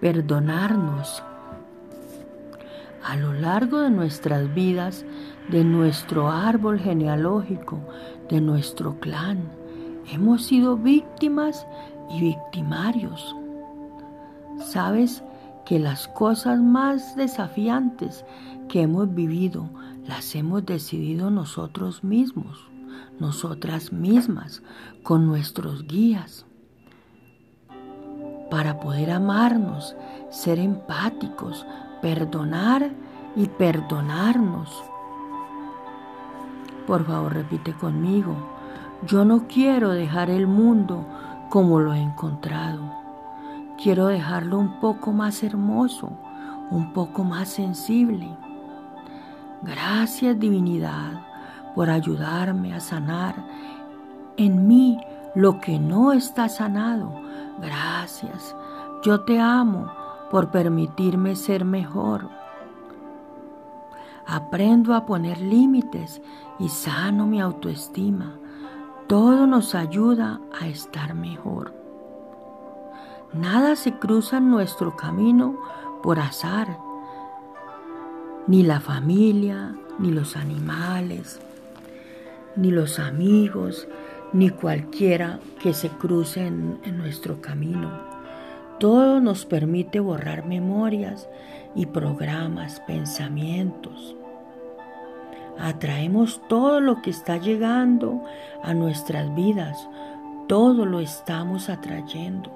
perdonarnos. A lo largo de nuestras vidas, de nuestro árbol genealógico, de nuestro clan, hemos sido víctimas y victimarios. Sabes que las cosas más desafiantes que hemos vivido las hemos decidido nosotros mismos, nosotras mismas, con nuestros guías, para poder amarnos, ser empáticos, perdonar y perdonarnos. Por favor, repite conmigo, yo no quiero dejar el mundo como lo he encontrado. Quiero dejarlo un poco más hermoso, un poco más sensible. Gracias divinidad por ayudarme a sanar en mí lo que no está sanado. Gracias. Yo te amo por permitirme ser mejor. Aprendo a poner límites y sano mi autoestima. Todo nos ayuda a estar mejor. Nada se cruza en nuestro camino por azar, ni la familia, ni los animales, ni los amigos, ni cualquiera que se cruce en, en nuestro camino. Todo nos permite borrar memorias y programas, pensamientos. Atraemos todo lo que está llegando a nuestras vidas, todo lo estamos atrayendo.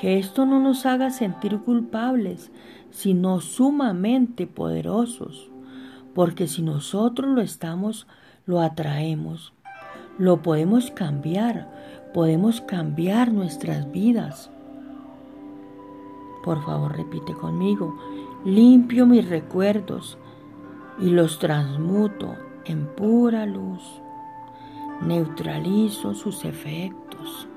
Que esto no nos haga sentir culpables, sino sumamente poderosos, porque si nosotros lo estamos, lo atraemos, lo podemos cambiar, podemos cambiar nuestras vidas. Por favor, repite conmigo, limpio mis recuerdos y los transmuto en pura luz, neutralizo sus efectos.